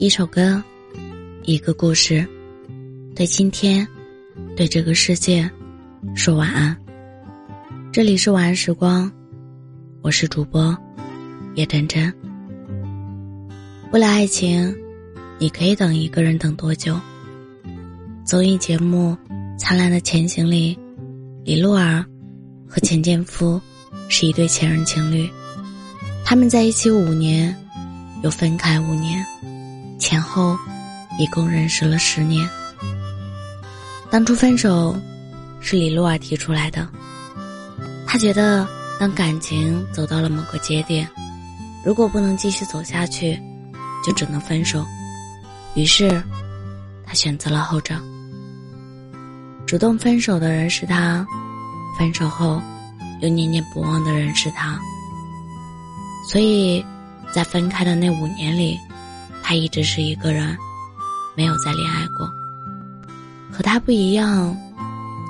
一首歌，一个故事，对今天，对这个世界，说晚安。这里是晚安时光，我是主播叶真真。为了爱情，你可以等一个人等多久？综艺节目《灿烂的前行》里，李璐儿和钱建夫是一对前任情侣，他们在一起五年，又分开五年。前后，一共认识了十年。当初分手，是李露儿提出来的。他觉得，当感情走到了某个节点，如果不能继续走下去，就只能分手。于是，他选择了后者。主动分手的人是他，分手后又念念不忘的人是他。所以，在分开的那五年里。他一直是一个人，没有再恋爱过。和他不一样，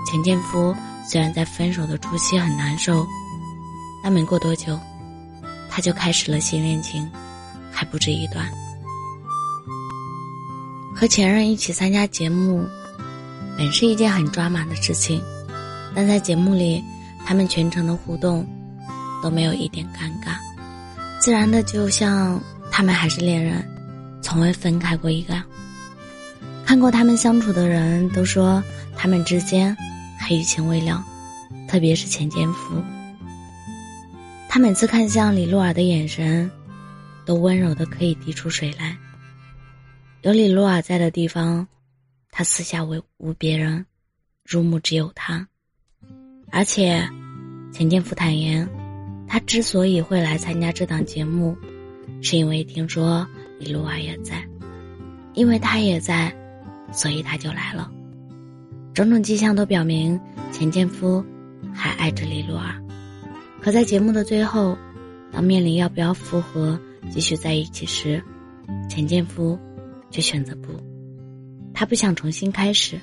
钱建夫虽然在分手的初期很难受，但没过多久，他就开始了新恋情，还不止一段。和前任一起参加节目，本是一件很抓马的事情，但在节目里，他们全程的互动都没有一点尴尬，自然的就像他们还是恋人。从未分开过一个。看过他们相处的人都说，他们之间还余情未了，特别是钱建福。他每次看向李洛儿的眼神，都温柔的可以滴出水来。有李洛儿在的地方，他四下为无别人，入目只有他。而且，钱建福坦言，他之所以会来参加这档节目，是因为听说。李洛儿也在，因为他也在，所以他就来了。种种迹象都表明钱建夫还爱着李露儿，可在节目的最后，当面临要不要复合、继续在一起时，钱建夫却选择不，他不想重新开始。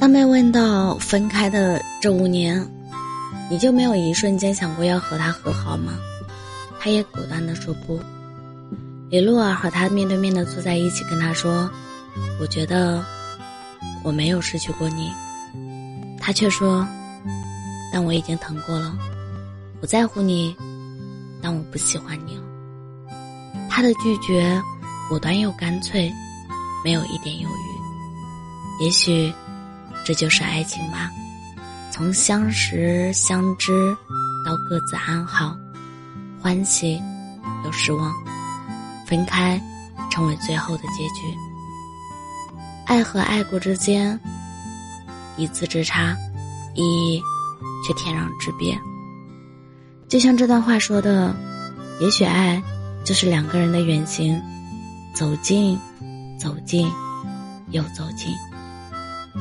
当被问到分开的这五年，你就没有一瞬间想过要和他和好吗？他也果断的说不。李洛儿和他面对面的坐在一起，跟他说：“我觉得我没有失去过你。”他却说：“但我已经疼过了。我在乎你，但我不喜欢你了。”他的拒绝果断又干脆，没有一点犹豫。也许这就是爱情吧，从相识相知到各自安好。欢喜，又失望，分开，成为最后的结局。爱和爱过之间，一字之差，意义却天壤之别。就像这段话说的，也许爱就是两个人的远行，走近，走近，又走近，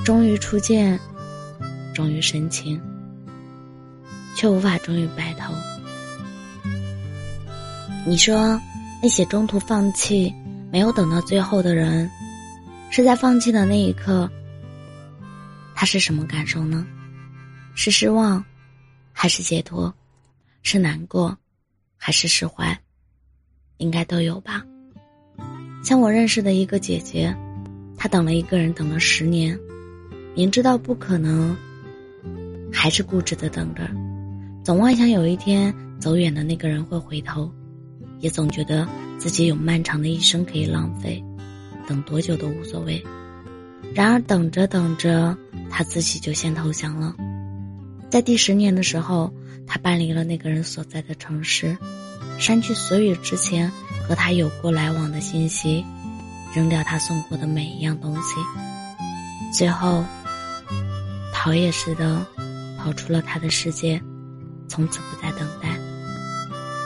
终于初见，终于深情，却无法终于白头。你说，那些中途放弃、没有等到最后的人，是在放弃的那一刻，他是什么感受呢？是失望，还是解脱？是难过，还是释怀？应该都有吧。像我认识的一个姐姐，她等了一个人等了十年，明知道不可能，还是固执的等着，总妄想有一天走远的那个人会回头。也总觉得自己有漫长的一生可以浪费，等多久都无所谓。然而等着等着，他自己就先投降了。在第十年的时候，他搬离了那个人所在的城市，删去所有之前和他有过来往的信息，扔掉他送过的每一样东西，最后逃也似的跑出了他的世界，从此不再等待。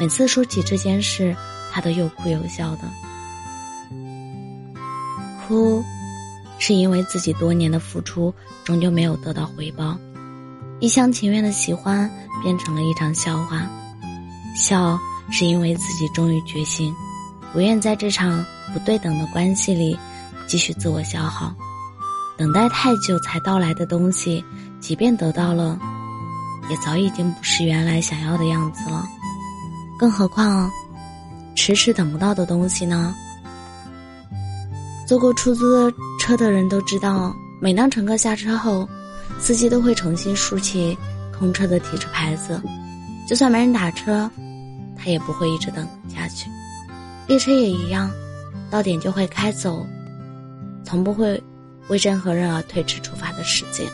每次说起这件事，他都又哭又笑的。哭，是因为自己多年的付出终究没有得到回报，一厢情愿的喜欢变成了一场笑话；笑，是因为自己终于觉醒，不愿在这场不对等的关系里继续自我消耗。等待太久才到来的东西，即便得到了，也早已经不是原来想要的样子了。更何况，迟迟等不到的东西呢？坐过出租车的人都知道，每当乘客下车后，司机都会重新竖起空车的提车牌子，就算没人打车，他也不会一直等下去。列车也一样，到点就会开走，从不会为任何人而推迟出发的时间，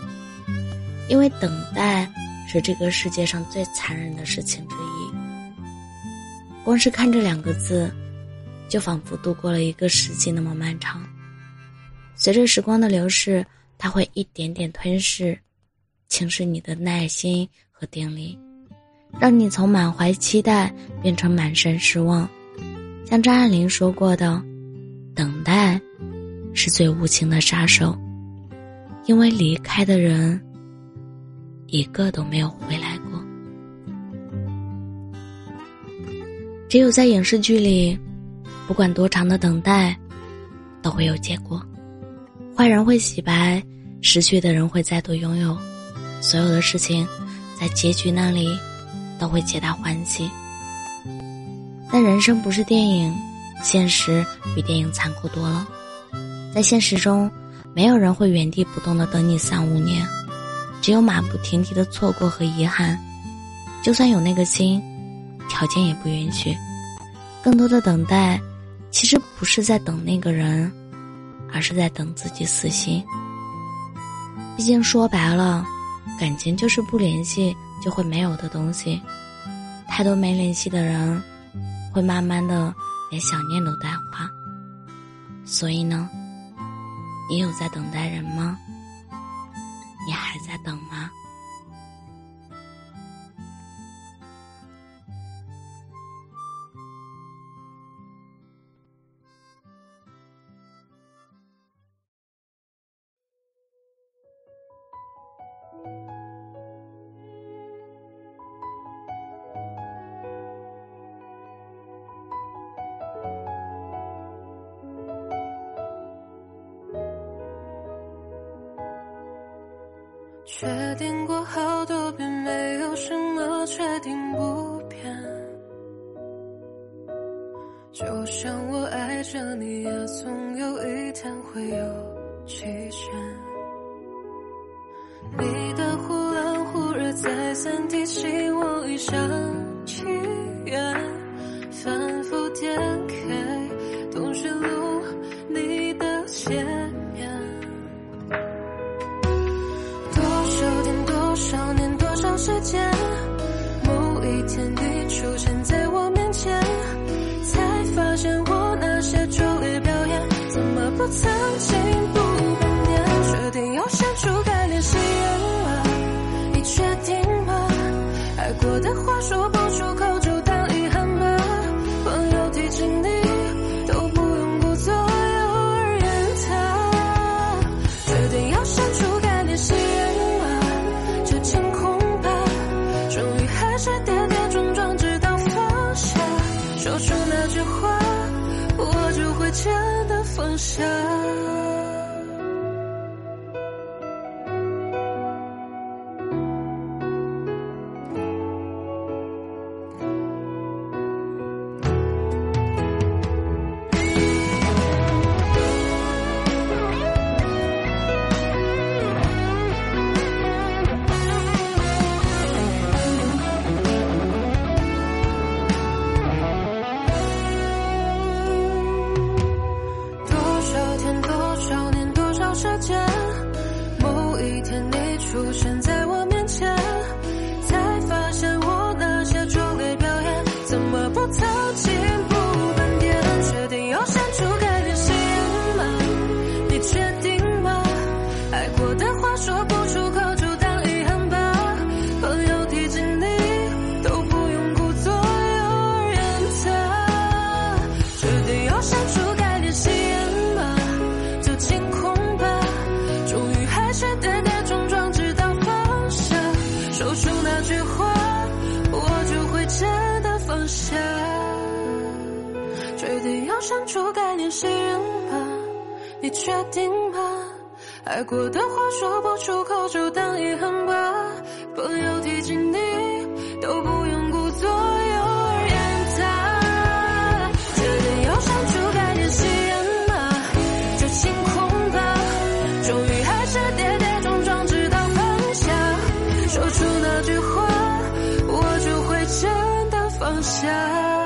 因为等待是这个世界上最残忍的事情之一。光是看这两个字。就仿佛度过了一个世纪那么漫长。随着时光的流逝，它会一点点吞噬、侵蚀你的耐心和定力，让你从满怀期待变成满身失望。像张爱玲说过的：“等待是最无情的杀手，因为离开的人一个都没有回来过。只有在影视剧里。”不管多长的等待，都会有结果。坏人会洗白，失去的人会再度拥有。所有的事情，在结局那里，都会皆大欢喜。但人生不是电影，现实比电影残酷多了。在现实中，没有人会原地不动的等你三五年，只有马不停蹄的错过和遗憾。就算有那个心，条件也不允许。更多的等待。其实不是在等那个人，而是在等自己死心。毕竟说白了，感情就是不联系就会没有的东西。太多没联系的人，会慢慢的连想念都淡化。所以呢，你有在等待人吗？你还在等吗？确定过好多遍，没有什么确定不变。就像我爱着你，也总有一时间，某一天你出现在我面前，才发现我那些拙劣表演，怎么不曾进步半年？决定要删除该联系人了，你确定吗？爱过的话说不放下。你确定吗？爱过的话说不出口，就当遗憾吧。朋友提起你都不用故作而言。他，这也要删除该联系人吗？就清空吧。终于还是跌跌撞撞，直到放下。说出那句话，我就会真的放下。